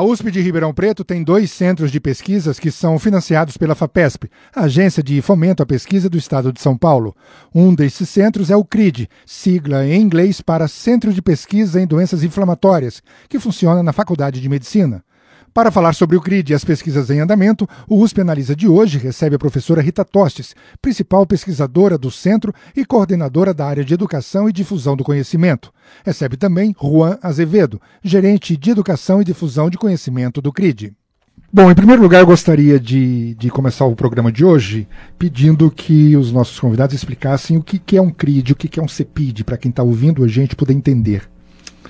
A USP de Ribeirão Preto tem dois centros de pesquisas que são financiados pela FAPESP, Agência de Fomento à Pesquisa do Estado de São Paulo. Um desses centros é o CRID, sigla em inglês para Centro de Pesquisa em Doenças Inflamatórias, que funciona na Faculdade de Medicina. Para falar sobre o CRID e as pesquisas em andamento, o USP Analisa de hoje recebe a professora Rita Tostes, principal pesquisadora do centro e coordenadora da área de Educação e Difusão do Conhecimento. Recebe também Juan Azevedo, gerente de Educação e Difusão de Conhecimento do CRID. Bom, em primeiro lugar, eu gostaria de, de começar o programa de hoje pedindo que os nossos convidados explicassem o que, que é um CRID, o que, que é um CEPID, para quem está ouvindo a gente poder entender.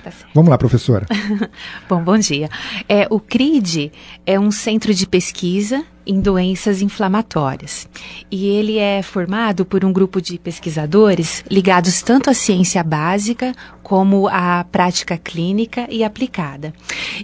Tá Vamos lá, professora. bom, bom dia. É, o CRID é um centro de pesquisa em doenças inflamatórias. E ele é formado por um grupo de pesquisadores ligados tanto à ciência básica como à prática clínica e aplicada.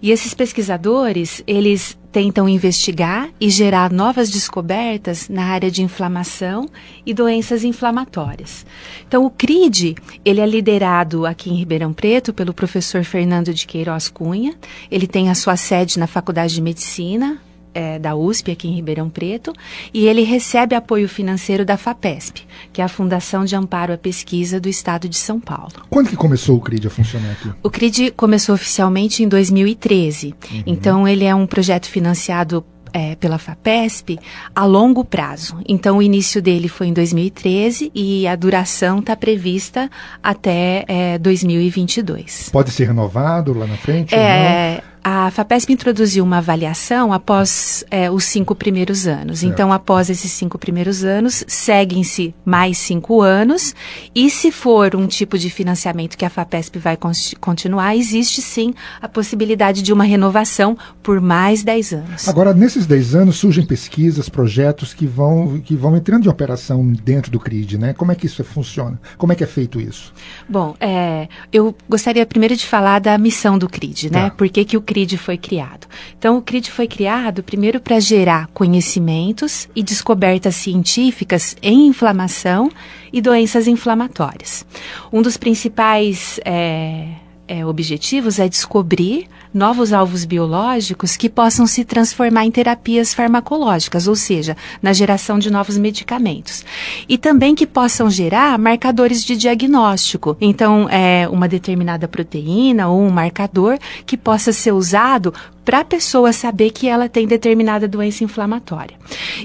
E esses pesquisadores, eles tentam investigar e gerar novas descobertas na área de inflamação e doenças inflamatórias. Então, o CRID, ele é liderado aqui em Ribeirão Preto pelo professor Fernando de Queiroz Cunha. Ele tem a sua sede na Faculdade de Medicina, é, da USP, aqui em Ribeirão Preto, e ele recebe apoio financeiro da FAPESP, que é a Fundação de Amparo à Pesquisa do Estado de São Paulo. Quando que começou o CRID a funcionar aqui? O CRID começou oficialmente em 2013. Uhum. Então, ele é um projeto financiado é, pela FAPESP a longo prazo. Então, o início dele foi em 2013 e a duração está prevista até é, 2022. Pode ser renovado lá na frente? É, a FAPESP introduziu uma avaliação após é, os cinco primeiros anos. Certo. Então, após esses cinco primeiros anos, seguem-se mais cinco anos. E se for um tipo de financiamento que a FAPESP vai continuar, existe sim a possibilidade de uma renovação por mais dez anos. Agora, nesses dez anos, surgem pesquisas, projetos que vão, que vão entrando em operação dentro do CRID, né? Como é que isso funciona? Como é que é feito isso? Bom, é, eu gostaria primeiro de falar da missão do CRID, né? Tá. Por que, que o CRID CRID foi criado? Então, o CRID foi criado primeiro para gerar conhecimentos e descobertas científicas em inflamação e doenças inflamatórias. Um dos principais é, é, objetivos é descobrir novos alvos biológicos que possam se transformar em terapias farmacológicas, ou seja, na geração de novos medicamentos. E também que possam gerar marcadores de diagnóstico. Então, é uma determinada proteína ou um marcador que possa ser usado para a pessoa saber que ela tem determinada doença inflamatória.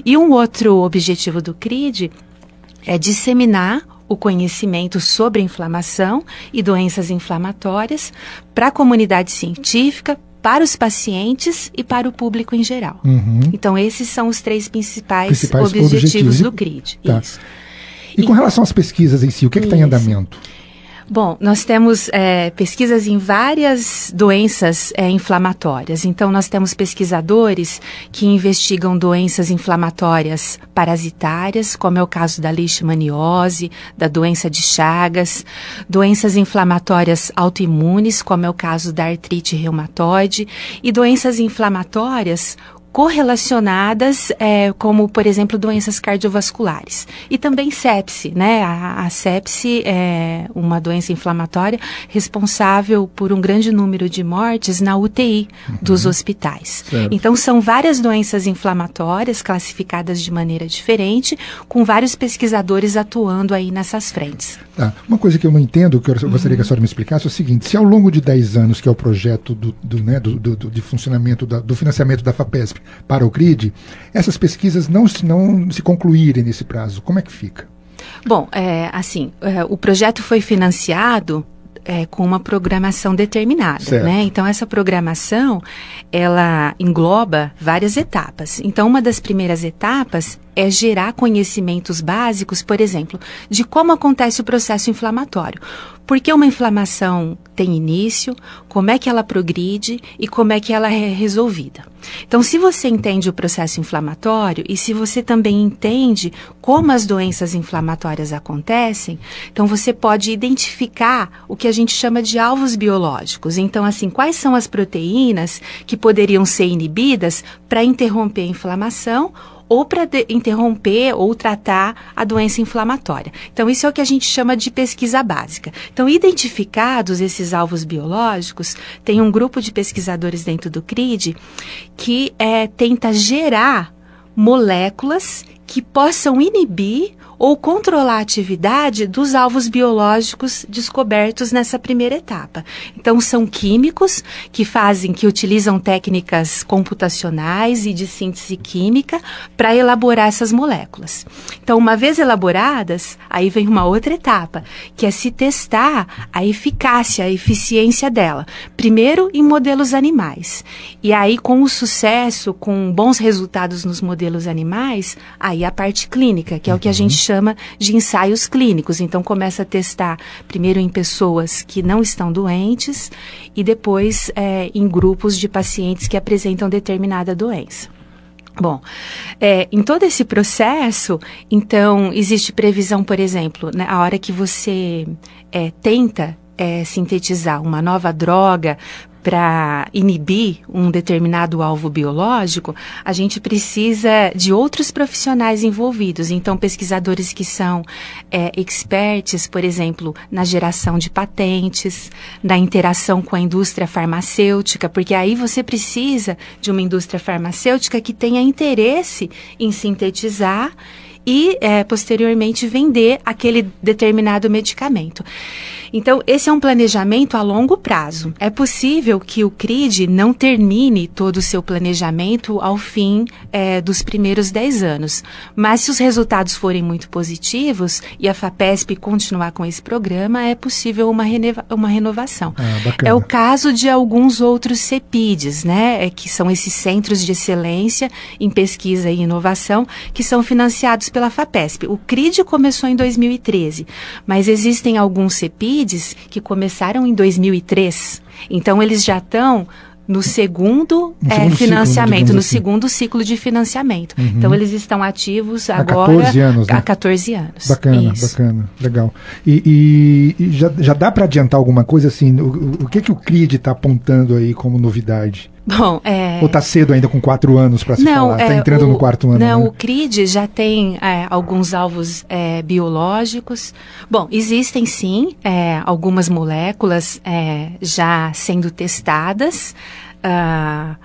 E um outro objetivo do CRID é disseminar o conhecimento sobre inflamação e doenças inflamatórias para a comunidade científica, para os pacientes e para o público em geral. Uhum. Então, esses são os três principais, principais objetivos, objetivos, do CRID. Tá. E, e com relação às pesquisas em si, o que está em andamento? Bom, nós temos é, pesquisas em várias doenças é, inflamatórias. Então, nós temos pesquisadores que investigam doenças inflamatórias parasitárias, como é o caso da leishmaniose, da doença de Chagas, doenças inflamatórias autoimunes, como é o caso da artrite reumatoide, e doenças inflamatórias correlacionadas, é, como, por exemplo, doenças cardiovasculares. E também sepse, né? A, a sepse é uma doença inflamatória responsável por um grande número de mortes na UTI uhum. dos hospitais. Certo. Então, são várias doenças inflamatórias classificadas de maneira diferente, com vários pesquisadores atuando aí nessas frentes. Tá. Uma coisa que eu não entendo, que eu gostaria uhum. que a senhora me explicasse, é o seguinte: se ao longo de 10 anos, que é o projeto do, do, né, do, do de funcionamento, da, do financiamento da FAPESP, para o CRID, essas pesquisas não, não se concluírem nesse prazo, como é que fica? Bom, é, assim, é, o projeto foi financiado é, com uma programação determinada, né? Então essa programação ela engloba várias etapas. Então uma das primeiras etapas é gerar conhecimentos básicos, por exemplo, de como acontece o processo inflamatório. Por que uma inflamação tem início, como é que ela progride e como é que ela é resolvida. Então, se você entende o processo inflamatório e se você também entende como as doenças inflamatórias acontecem, então você pode identificar o que a gente chama de alvos biológicos. Então, assim, quais são as proteínas que poderiam ser inibidas para interromper a inflamação ou para interromper ou tratar a doença inflamatória. Então, isso é o que a gente chama de pesquisa básica. Então, identificados esses alvos biológicos, tem um grupo de pesquisadores dentro do CRID que é, tenta gerar moléculas que possam inibir ou controlar a atividade dos alvos biológicos descobertos nessa primeira etapa. Então, são químicos que fazem, que utilizam técnicas computacionais e de síntese química para elaborar essas moléculas. Então, uma vez elaboradas, aí vem uma outra etapa, que é se testar a eficácia, a eficiência dela. Primeiro, em modelos animais. E aí, com o sucesso, com bons resultados nos modelos animais, aí a parte clínica, que é o que a gente chama de ensaios clínicos. Então, começa a testar primeiro em pessoas que não estão doentes e depois é, em grupos de pacientes que apresentam determinada doença. Bom, é, em todo esse processo, então, existe previsão, por exemplo, né, hora que você é, tenta é, sintetizar uma nova droga para inibir um determinado alvo biológico, a gente precisa de outros profissionais envolvidos. Então, pesquisadores que são é, experts, por exemplo, na geração de patentes, na interação com a indústria farmacêutica, porque aí você precisa de uma indústria farmacêutica que tenha interesse em sintetizar e, é, posteriormente, vender aquele determinado medicamento. Então, esse é um planejamento a longo prazo. É possível que o CRID não termine todo o seu planejamento ao fim é, dos primeiros 10 anos, mas se os resultados forem muito positivos e a FAPESP continuar com esse programa, é possível uma, uma renovação. Ah, é o caso de alguns outros CEPIDs, né, é, que são esses centros de excelência em pesquisa e inovação, que são financiados pela FAPESP. O CRID começou em 2013, mas existem alguns CEPIDs que começaram em 2003. Então, eles já estão no segundo, no é, financiamento, ciclo, no assim. segundo ciclo de financiamento. Uhum. Então, eles estão ativos agora há 14 anos. Né? Há 14 anos. Bacana, Isso. bacana, legal. E, e, e já, já dá para adiantar alguma coisa assim? O, o que, que o CRID está apontando aí como novidade? Bom, é... Ou está cedo ainda com quatro anos para se não, falar? Está é, entrando o, no quarto ano, Não, né? o CRID já tem é, alguns alvos é, biológicos. Bom, existem sim é, algumas moléculas é, já sendo testadas. Uh,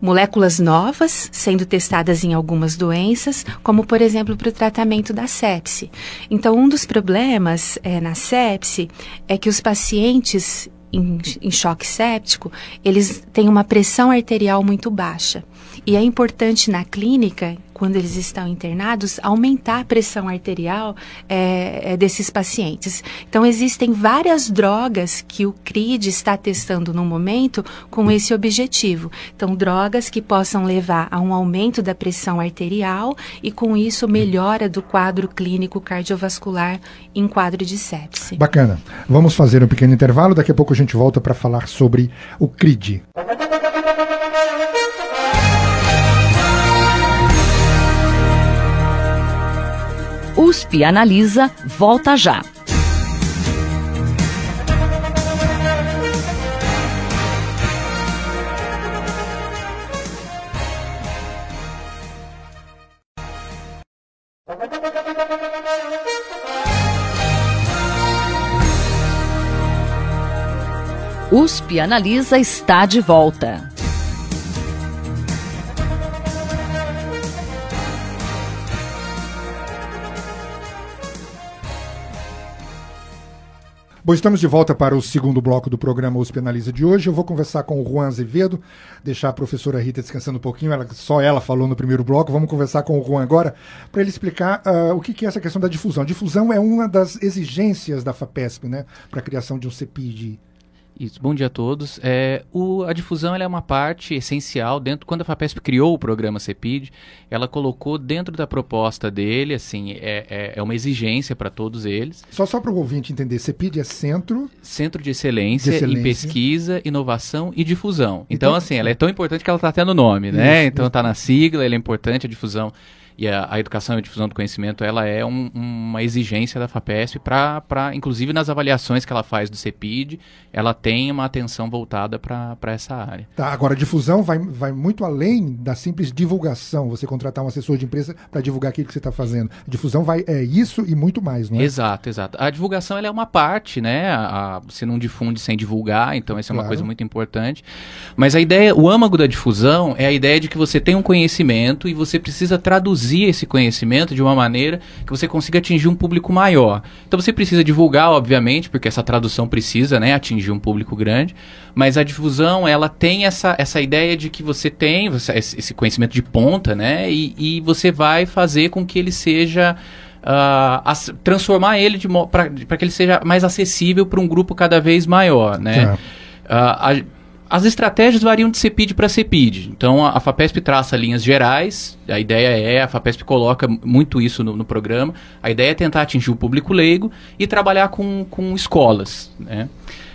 moléculas novas sendo testadas em algumas doenças, como por exemplo para o tratamento da sepse. Então, um dos problemas é, na sepse é que os pacientes em, em choque séptico, eles têm uma pressão arterial muito baixa. E é importante na clínica, quando eles estão internados, aumentar a pressão arterial é, é, desses pacientes. Então, existem várias drogas que o CRID está testando no momento com esse objetivo. Então, drogas que possam levar a um aumento da pressão arterial e, com isso, melhora do quadro clínico cardiovascular em quadro de sepse. Bacana. Vamos fazer um pequeno intervalo, daqui a pouco a gente volta para falar sobre o CRID. USP Analisa volta já. USP Analisa está de volta. Bom, estamos de volta para o segundo bloco do programa USP Analisa de hoje. Eu vou conversar com o Juan Azevedo, deixar a professora Rita descansando um pouquinho, ela, só ela falou no primeiro bloco. Vamos conversar com o Juan agora para ele explicar uh, o que, que, é essa questão da difusão. Difusão é uma das exigências da FAPESP, né, para a criação de um CEPID Isso, bom dia a todos. É, o, a difusão é uma parte essencial dentro. Quando a FAPESP criou o programa CEPID, ela colocou dentro da proposta dele, assim, é, é, é uma exigência para todos eles. Só só para o ouvinte entender, CEPID é Centro Centro de Excelência, de Excelência, em Pesquisa, Inovação e Difusão. Então, então assim, ela é tão importante que ela está tendo nome, né? Isso, então está na sigla, ela é importante a difusão e a, a, educação e a difusão do conhecimento ela é um, uma exigência da FAPESP para, inclusive nas avaliações que ela faz do CEPID, ela tem uma atenção voltada para essa área. Tá, agora a difusão vai, vai muito além da simples divulgação, você contratar um assessor de empresa para divulgar aquilo que você está fazendo. A difusão vai é isso e muito mais, não é? Exato, exato. A divulgação ela é uma parte, né? A, a, você não difunde sem divulgar, então essa é uma claro. coisa muito importante. Mas a ideia, o âmago da difusão é a ideia de que você tem um conhecimento e você precisa traduzir traduzir esse conhecimento de uma maneira que você consiga atingir um público maior. Então você precisa divulgar, obviamente, porque essa tradução precisa né, atingir um público grande, mas a difusão ela tem essa, essa ideia de que você tem você, esse conhecimento de ponta, né? E, e você vai fazer com que ele seja. Uh, transformar ele para que ele seja mais acessível para um grupo cada vez maior, né? É. Uh, a, as estratégias variam de CEPID para CEPID. Então, a, a, FAPESP traça linhas gerais, a ideia é, a FAPESP coloca muito isso no, no, programa, a ideia é tentar atingir o público leigo e trabalhar com, com escolas, né?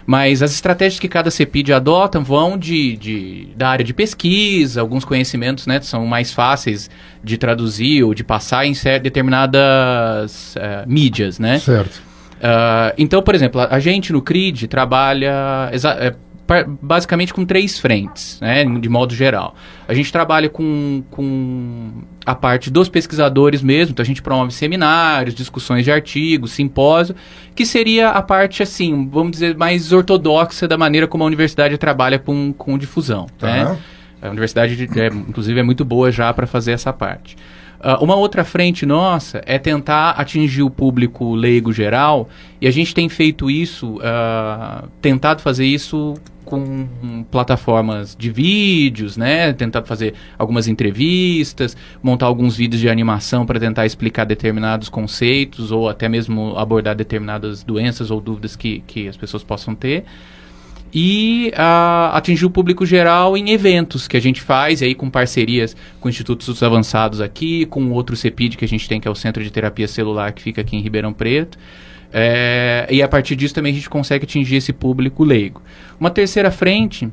Mas as estratégias que cada CEPID adota vão de, de, da área de pesquisa, alguns conhecimentos né, são mais fáceis de traduzir ou de passar em determinadas uh, mídias, né? Certo. Uh, então, por exemplo, a, a gente no CRID trabalha eh, basicamente com três frentes, né, de modo geral. A gente trabalha com, com a parte dos pesquisadores mesmo, então a gente promove seminários, discussões de artigos, simpósio, que seria a parte, assim, vamos dizer, mais ortodoxa da maneira como a universidade trabalha com, com difusão. Tá. Né? A universidade, é, inclusive, é muito boa já para fazer essa parte. Uh, uma outra frente nossa é tentar atingir o público leigo geral, e a gente tem feito isso, uh, tentado fazer isso com plataformas de vídeos, né? Tentado fazer algumas entrevistas, montar alguns vídeos de animação para tentar explicar determinados conceitos ou até mesmo abordar determinadas doenças ou dúvidas que, que as pessoas possam ter e uh, atingir o público geral em eventos que a gente faz, aí com parcerias com institutos avançados aqui, com outro CEPID que a gente tem, que é o Centro de Terapia Celular, que fica aqui em Ribeirão Preto. É, e a partir disso também a gente consegue atingir esse público leigo. Uma terceira frente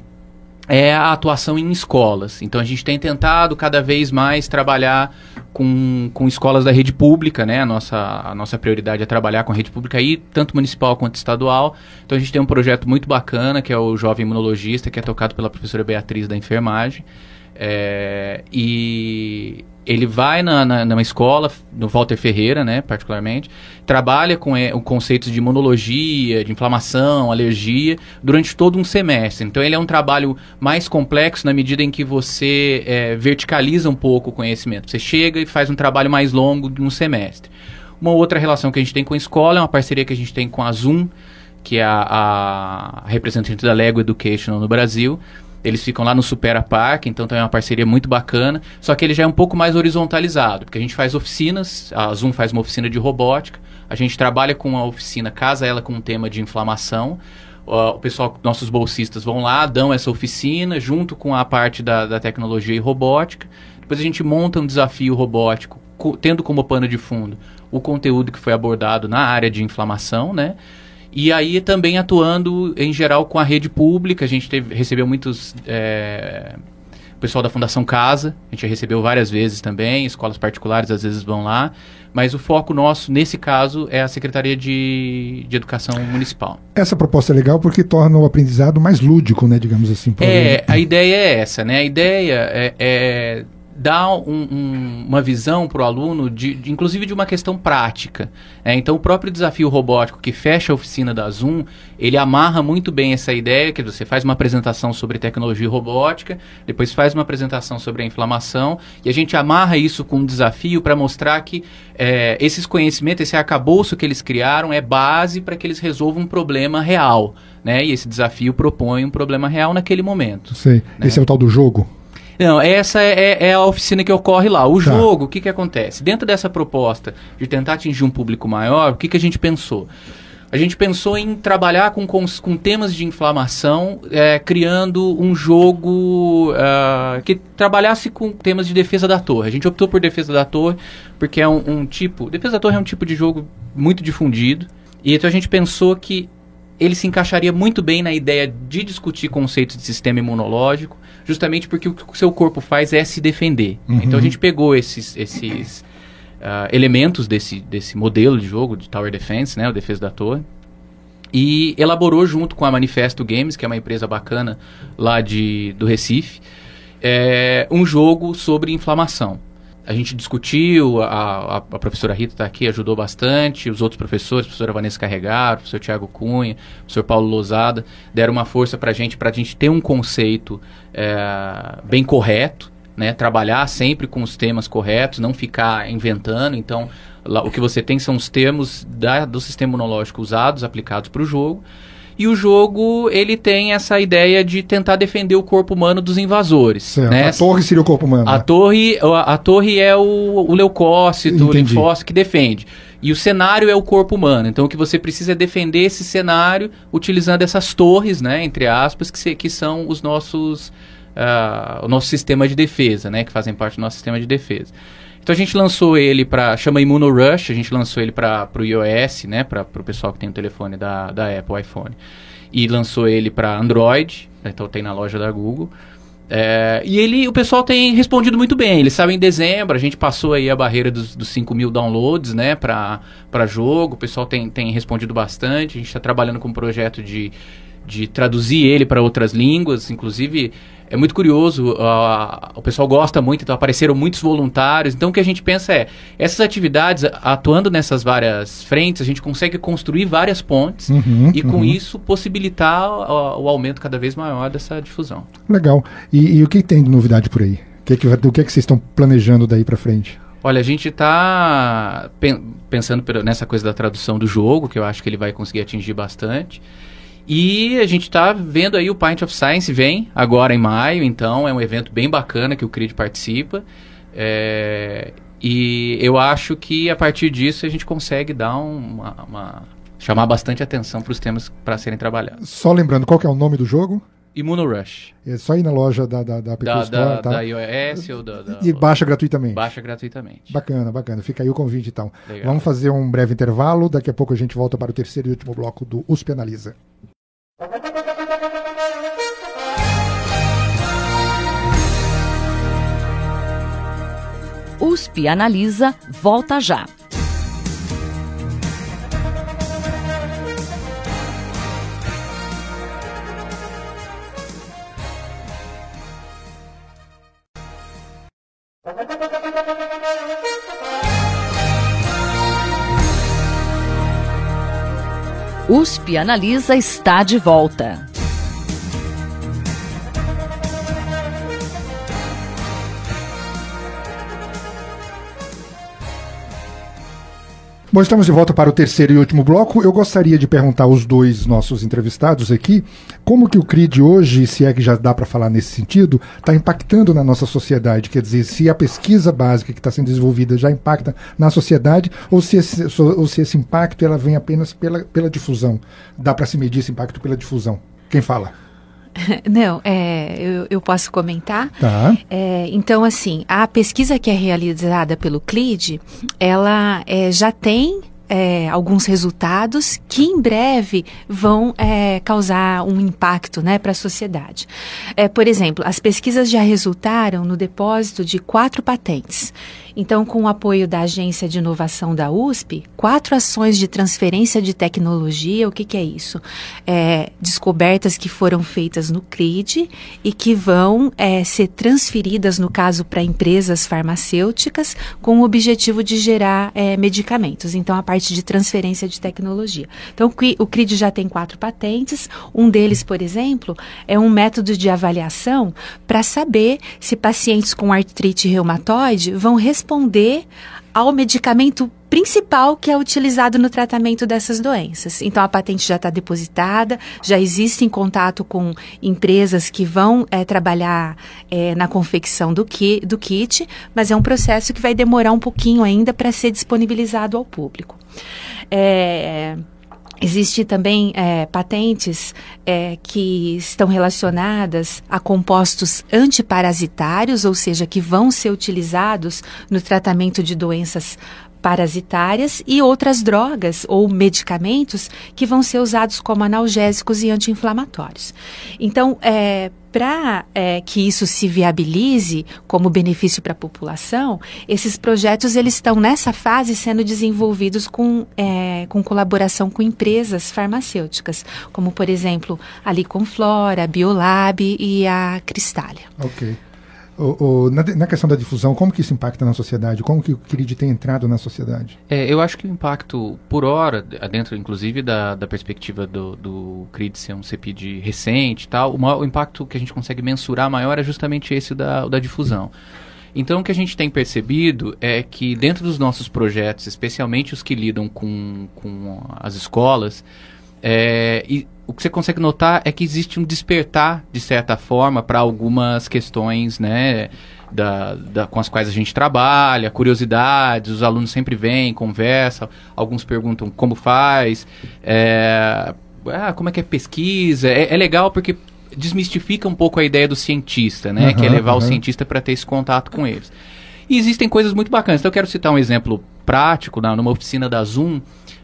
é a atuação em escolas. Então a gente tem tentado cada vez mais trabalhar com, com escolas da rede pública, né? A nossa, a nossa prioridade é trabalhar com a rede pública aí, tanto municipal quanto estadual. Então a gente tem um projeto muito bacana, que é o Jovem Imunologista, que é tocado pela professora Beatriz da Enfermagem. É, e ele vai na, na, numa escola, no Walter Ferreira, né, particularmente, trabalha com é, o conceitos de imunologia, de inflamação, alergia, durante todo um semestre. Então ele é um trabalho mais complexo na medida em que você é, verticaliza um pouco o conhecimento. Você chega e faz um trabalho mais longo de um semestre. Uma outra relação que a gente tem com a escola é uma parceria que a gente tem com a Zoom, que é a, a representante da Lego Education no Brasil, eles ficam lá no Supera Park, então tem uma parceria muito bacana. Só que ele já é um pouco mais horizontalizado, porque a gente faz oficinas, a Zoom faz uma oficina de robótica, a gente trabalha com a oficina, casa ela com um tema de inflamação. o pessoal, nossos bolsistas vão lá, dão essa oficina junto com a parte da, da tecnologia e robótica. Depois a gente monta um desafio robótico, co tendo como pano de fundo o conteúdo que foi abordado na área de inflamação, né? E aí também atuando em geral com a rede pública, a gente teve, recebeu muitos. É, pessoal da Fundação Casa, a gente já recebeu várias vezes também, escolas particulares às vezes vão lá, mas o foco nosso, nesse caso, é a Secretaria de, de Educação Municipal. Essa proposta é legal porque torna o aprendizado mais lúdico, né, digamos assim. É, a ideia é essa, né? A ideia é, é dá um, um, uma visão para o aluno, de, de, inclusive de uma questão prática. É, então, o próprio desafio robótico que fecha a oficina da Zoom, ele amarra muito bem essa ideia, que você faz uma apresentação sobre tecnologia robótica, depois faz uma apresentação sobre a inflamação, e a gente amarra isso com um desafio para mostrar que é, esses conhecimentos, esse arcabouço que eles criaram é base para que eles resolvam um problema real. Né? E esse desafio propõe um problema real naquele momento. Sei. Né? Esse é o tal do jogo? Não, essa é, é, é, a oficina que ocorre lá. O tá. jogo, o que, que acontece? Dentro dessa proposta de tentar atingir um público maior, o que, que a gente pensou? a gente pensou em trabalhar com, com, com temas de inflamação, é, criando um jogo uh, que trabalhasse com temas de defesa da torre. A gente optou por defesa da torre porque é um, um tipo. Defesa da torre é um tipo de jogo muito difundido. E então a gente pensou que ele se encaixaria muito bem na ideia de discutir conceitos de sistema imunológico, justamente porque o que o seu corpo faz é se defender. Uhum. Então a gente pegou esses, esses uh, elementos desse, desse modelo de jogo de Tower Defense, né, o Defesa da Torre, e elaborou junto com a Manifesto Games, que é uma empresa bacana lá de, do Recife, é, um jogo sobre inflamação. A gente discutiu, a, a, professora Rita está aqui, ajudou bastante, os outros professores, a professora Vanessa Carregar, o professor Tiago Cunha, o professor Paulo Lozada, deram uma força para a gente, para a gente ter um conceito é, bem correto, né, trabalhar sempre com os temas corretos, não ficar inventando. Então, lá, o que você tem são os termos da, do sistema imunológico usados, aplicados para o jogo. E o jogo, ele tem essa ideia de tentar defender o corpo humano dos invasores. Certo. Né? A torre seria o corpo humano. A, né? torre, a, a, torre é o, o leucócito, Entendi. o linfócito que defende. E o cenário é o corpo humano. Então o que você precisa é defender esse cenário utilizando essas torres, né, entre aspas, que, se, que são os nossos uh, o nosso sistema de defesa, né, que fazem parte do nosso sistema de defesa. Então a gente lançou ele para chama ImmunoRush, a gente lançou ele para o iOS, né, para o pessoal que tem o telefone da, da Apple iPhone, e lançou ele para Android, então tem na loja da Google. É, e ele, o pessoal tem respondido muito bem. Eles sabem em dezembro, a gente passou aí a barreira dos, dos 5 mil downloads, né, para jogo. O pessoal tem, tem respondido bastante. A gente está trabalhando com um projeto de, de traduzir ele para outras línguas, inclusive é muito curioso, uh, o pessoal gosta muito, então apareceram muitos voluntários. Então o que a gente pensa é, essas atividades, atuando nessas várias frentes, a gente consegue construir várias pontes uhum, e com uhum. isso possibilitar o, o, aumento cada vez maior dessa difusão. Legal. E, e o que tem de novidade por aí? O que, é que, o que, é que vocês estão planejando daí para frente? Olha, a gente está pensando nessa coisa da tradução do jogo, que eu acho que ele vai conseguir atingir bastante. E a gente está vendo aí o Pint of Science vem agora em maio, então é um evento bem bacana que o CRID participa. É, e eu acho que a partir disso a gente consegue dar uma, uma chamar bastante atenção para os temas para serem trabalhados. Só lembrando, qual é o nome do jogo? ImmunoRush. É só ir na loja da, da, da, da, Store, da, tá? da iOS ou da, da, E baixa gratuitamente. Baixa gratuitamente. Bacana, bacana. Fica aí o convite então. Legal. Vamos fazer um breve intervalo. Daqui a pouco a gente volta para o terceiro e último bloco do USP Analisa. USP Analisa volta já. USP Analisa está de volta. Bom, estamos de volta para o terceiro e último bloco. Eu gostaria de perguntar aos dois nossos entrevistados aqui como que o CRID hoje, se é que já dá para falar nesse sentido, está impactando na nossa sociedade. Quer dizer, se a pesquisa básica que está sendo desenvolvida já impacta na sociedade ou se esse, ou se esse impacto ela vem apenas pela, pela difusão. Dá para se medir esse impacto pela difusão. Quem fala? Não, é, eu, eu, posso comentar. Tá. É, então, assim, a pesquisa que é realizada pelo CLID, ela é, já tem é, alguns resultados que em breve vão é, causar um impacto né, para a sociedade. É, por exemplo, as pesquisas já resultaram no depósito de quatro patentes. Então, com o apoio da Agência de Inovação da USP, quatro ações de transferência de tecnologia, o que, que é isso? É, descobertas que foram feitas no CRID e que vão é, ser transferidas, no caso, para empresas farmacêuticas, com o objetivo de gerar é, medicamentos. Então, a parte de transferência de tecnologia. Então, o CRID já tem quatro patentes. Um deles, por exemplo, é um método de avaliação para saber se pacientes com artrite reumatoide vão responder responder ao medicamento principal que é utilizado no tratamento dessas doenças. Então, a patente já está depositada, já existe em contato com empresas que vão é, trabalhar é, na confecção do, ki, do kit, mas é um processo que vai demorar um pouquinho ainda para ser disponibilizado ao público. É, Existem também é, patentes é, que estão relacionadas a compostos antiparasitários, ou seja, que vão ser utilizados no tratamento de doenças parasitárias e outras drogas ou medicamentos que vão ser usados como analgésicos e anti-inflamatórios. Então, é, para é, que isso se viabilize como benefício para a população, esses projetos eles estão nessa fase sendo desenvolvidos com, é, com colaboração com empresas farmacêuticas, como por exemplo a Liconflora, a Biolab e a Cristália. Ok. O, o, na, na, questão da difusão, como que isso impacta na sociedade? Como que o CRID tem entrado na sociedade? É, eu acho que o impacto, por hora, dentro inclusive da, da perspectiva do, do CRID ser um CPD recente e tal, o, maior, o impacto que a gente consegue mensurar maior é justamente esse da, da difusão. Então, o que a gente tem percebido é que dentro dos nossos projetos, especialmente os que lidam com, com as escolas, é, e o que você consegue notar é que existe um despertar, de certa forma, para algumas questões, né? Da, da, com as quais a gente trabalha, curiosidades, os alunos sempre vêm, conversam, alguns perguntam como faz, é, ah, como é que é pesquisa. É, é, legal porque desmistifica um pouco a ideia do cientista, né? Uhum, que é levar uhum. o cientista para ter esse contato com eles. E existem coisas muito bacanas. Então eu quero citar um exemplo prático, na, numa oficina da Zoom,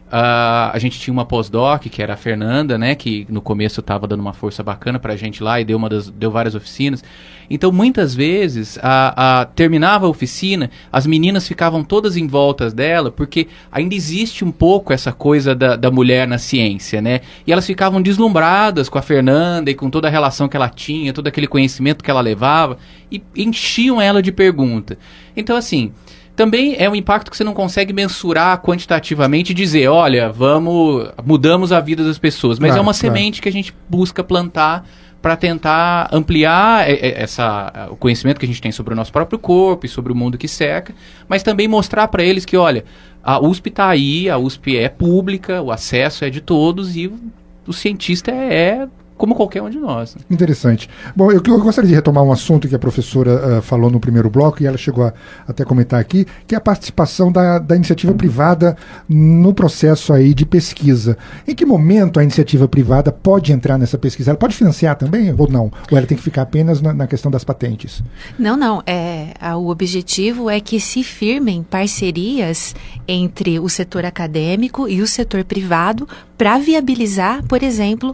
Uh, a gente tinha uma pós-doc, que era a Fernanda, né? Que no começo estava dando uma força bacana pra gente lá e deu, uma das, deu várias oficinas. Então, muitas vezes, a, a, terminava a oficina, as meninas ficavam todas em voltas dela, porque ainda existe um pouco essa coisa da, da mulher na ciência, né? E elas ficavam deslumbradas com a Fernanda e com toda a relação que ela tinha, todo aquele conhecimento que ela levava, e enchiam ela de pergunta. Então, assim, também é um impacto que você não consegue mensurar quantitativamente e dizer, olha, vamos, mudamos a vida das pessoas. Mas claro, é uma claro. semente que a gente busca plantar para tentar ampliar essa, o conhecimento que a gente tem sobre o nosso próprio corpo e sobre o mundo que cerca, mas também mostrar para eles que, olha, a USP está aí, a USP é pública, o acesso é de todos e o cientista é, é como qualquer um de nós. Né? Interessante. Bom, eu, eu, gostaria de retomar um assunto que a professora uh, falou no primeiro bloco, e ela chegou a até comentar aqui, que é a participação da, da iniciativa privada no processo aí de pesquisa. Em que momento a iniciativa privada pode entrar nessa pesquisa? Ela pode financiar também ou não? Ou ela tem que ficar apenas na, na questão das patentes? Não, não. É, a, o objetivo é que se firmem parcerias entre o setor acadêmico e o setor privado para viabilizar, por exemplo,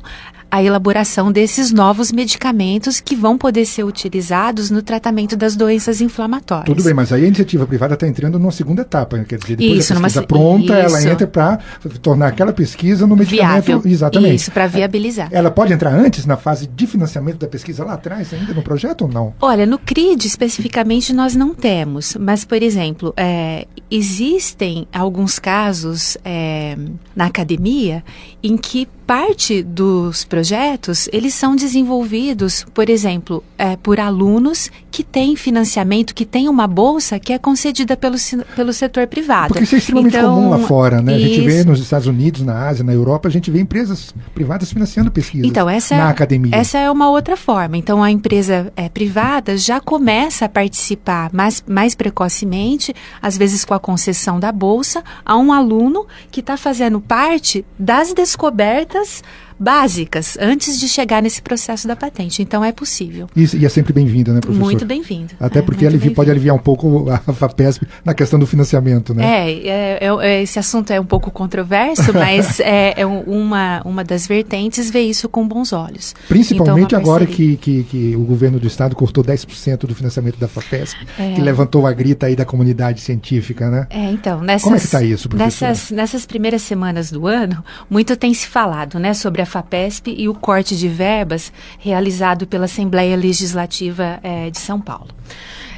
a elaboração desses novos medicamentos que vão poder ser utilizados no tratamento das doenças inflamatórias. Tudo bem, mas aí a iniciativa privada está entrando numa segunda etapa, quer dizer, depois isso, da pesquisa numa, pronta, isso. ela entra para tornar aquela pesquisa no medicamento. Viável. Exatamente. Isso, para viabilizar. Ela pode entrar antes, na fase de financiamento da pesquisa lá atrás, ainda no projeto ou não? Olha, no CRID especificamente nós não temos, mas, por exemplo, é, existem alguns casos é, na academia em que parte dos projetos eles são desenvolvidos, por exemplo, é, por alunos que têm financiamento, que têm uma bolsa que é concedida pelo, pelo setor privado. Porque isso é extremamente então, comum lá fora, né? Isso... A gente vê nos Estados Unidos, na Ásia, na Europa, a gente vê empresas privadas financiando pesquisas então, essa, na academia. Essa é uma outra forma. Então, a empresa é, privada já começa a participar mais, mais precocemente, às vezes com a concessão da bolsa, a um aluno que está fazendo parte das descobertas this básicas antes de chegar nesse processo da patente. Então é possível. Isso, e é sempre bem-vindo, né, professor? Muito bem-vindo. Até é, porque alivia, pode aliviar um pouco a FAPESP na questão do financiamento, né? É, é, é, é esse assunto é um pouco controverso, mas é, é, uma, uma das vertentes ver isso com bons olhos. Principalmente então, agora que, que, que, o governo do estado cortou 10% do financiamento da FAPESP, que levantou a grita aí da comunidade científica, né? É, então, nessas, Como é que está isso, professor? Nessas, nessas primeiras semanas do ano, muito tem se falado, né, sobre a FAPESP e o corte de verbas realizado pela Assembleia Legislativa é, de São Paulo.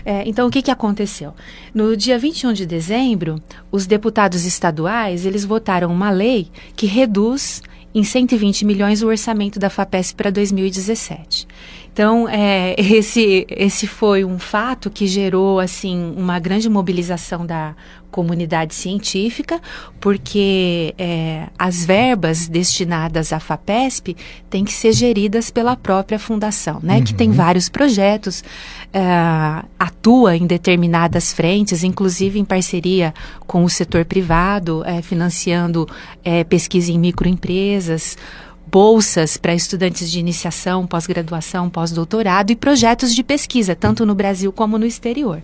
É, então, o que, que aconteceu? No dia 21 de dezembro, os deputados estaduais eles votaram uma lei que reduz em 120 milhões o orçamento da FAPESP para 2017. Então, é, esse, esse foi um fato que gerou, assim, uma grande mobilização da comunidade científica, porque é, as verbas destinadas à FAPESP têm que ser geridas pela própria fundação, né? Uhum. Que tem uhum. vários projetos, é, atua em determinadas frentes, inclusive em parceria com o setor privado, é, financiando é, pesquisa em microempresas, bolsas para estudantes de iniciação, pós-graduação, pós-doutorado e projetos de pesquisa, tanto no Brasil como no exterior.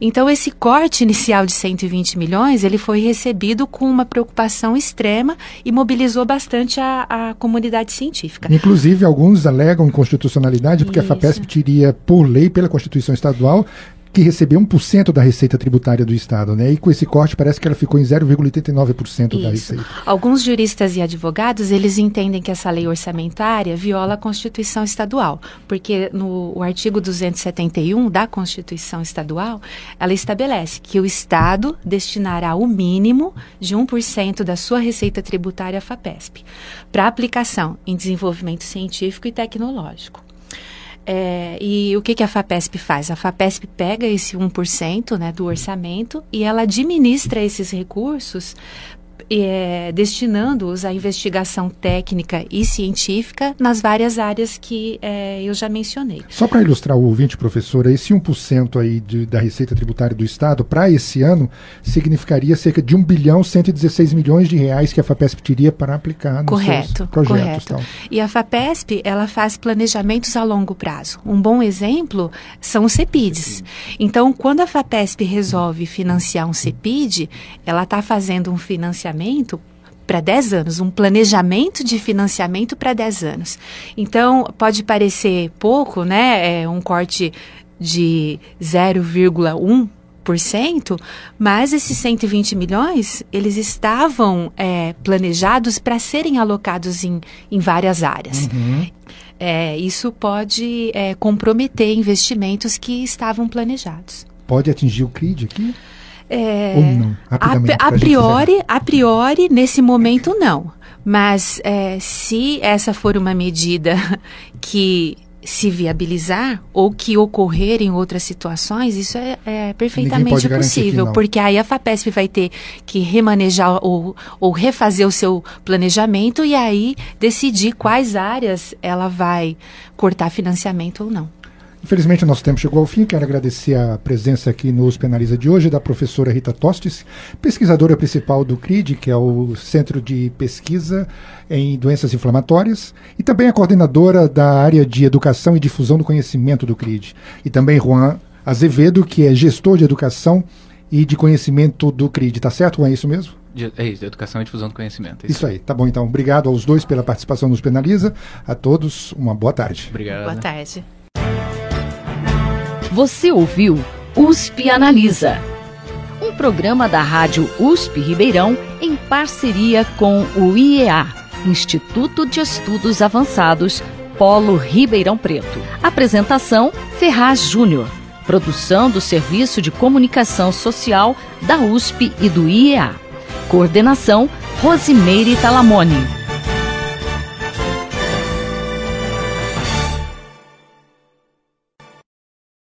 Então, esse corte inicial de 120 milhões, ele foi recebido com uma preocupação extrema e mobilizou bastante a, a comunidade científica. Inclusive, alguns alegam inconstitucionalidade, porque Isso. a FAPESP teria, por lei, pela Constituição Estadual, que recebeu 1% da receita tributária do Estado, né? E com esse corte parece que ela ficou em 0,89% da receita. Alguns juristas e advogados, eles entendem que essa lei orçamentária viola a Constituição Estadual, porque no artigo 271 da Constituição Estadual, ela estabelece que o Estado destinará o mínimo de 1% da sua receita tributária à FAPESP para aplicação em desenvolvimento científico e tecnológico. É, e o que, que a FAPESP faz? A FAPESP pega esse 1% né, do orçamento e ela administra esses recursos é, destinando-os à investigação técnica e científica nas várias áreas que é, eu já mencionei. Só para ilustrar o ouvinte, professora, esse 1% aí de, da receita tributária do Estado para esse ano significaria cerca de 1 bilhão 116 milhões de reais que a FAPESP teria para aplicar nos correto, seus projetos. Correto. E a FAPESP, ela faz planejamentos a longo prazo. Um bom exemplo são os CEPIDs. Então, quando a FAPESP resolve financiar um CEPID, ela está fazendo um financiamento financiamento para 10 anos, um planejamento de financiamento para 10 anos. Então, pode parecer pouco, né? É um corte de 0,1 mas esses 120 milhões, eles estavam é, planejados para serem alocados em, em várias áreas. Uhum. É, isso pode é, comprometer investimentos que estavam planejados. Pode atingir o CRID aqui? É, Ou não? A, a priori, a priori, nesse momento, não. Mas é, se essa for uma medida que se viabilizar ou que ocorrer em outras situações, isso é, é perfeitamente possível, porque aí a FAPESP vai ter que remanejar ou, ou refazer o seu planejamento e aí decidir quais áreas ela vai cortar financiamento ou não. Infelizmente, o nosso tempo chegou ao fim. Quero agradecer a presença aqui no Os Penaliza de hoje da professora Rita Tostes, pesquisadora principal do CRID, que é o Centro de Pesquisa em Doenças Inflamatórias, e também a coordenadora da área de Educação e Difusão do Conhecimento do CRID. E também Juan Azevedo, que é gestor de Educação e de Conhecimento do CRID. Tá certo, Juan? É isso mesmo? É isso, educação e difusão do conhecimento. É isso, isso aí, tá bom então. Obrigado aos dois pela participação nos Penaliza. A todos, uma boa tarde. Obrigado. Boa tarde. Você ouviu USP Analisa, um programa da Rádio USP Ribeirão em parceria com o IEA, Instituto de Estudos Avançados, Polo Ribeirão Preto. Apresentação: Ferraz Júnior. Produção do Serviço de Comunicação Social da USP e do IEA. Coordenação: Rosimeire Talamone.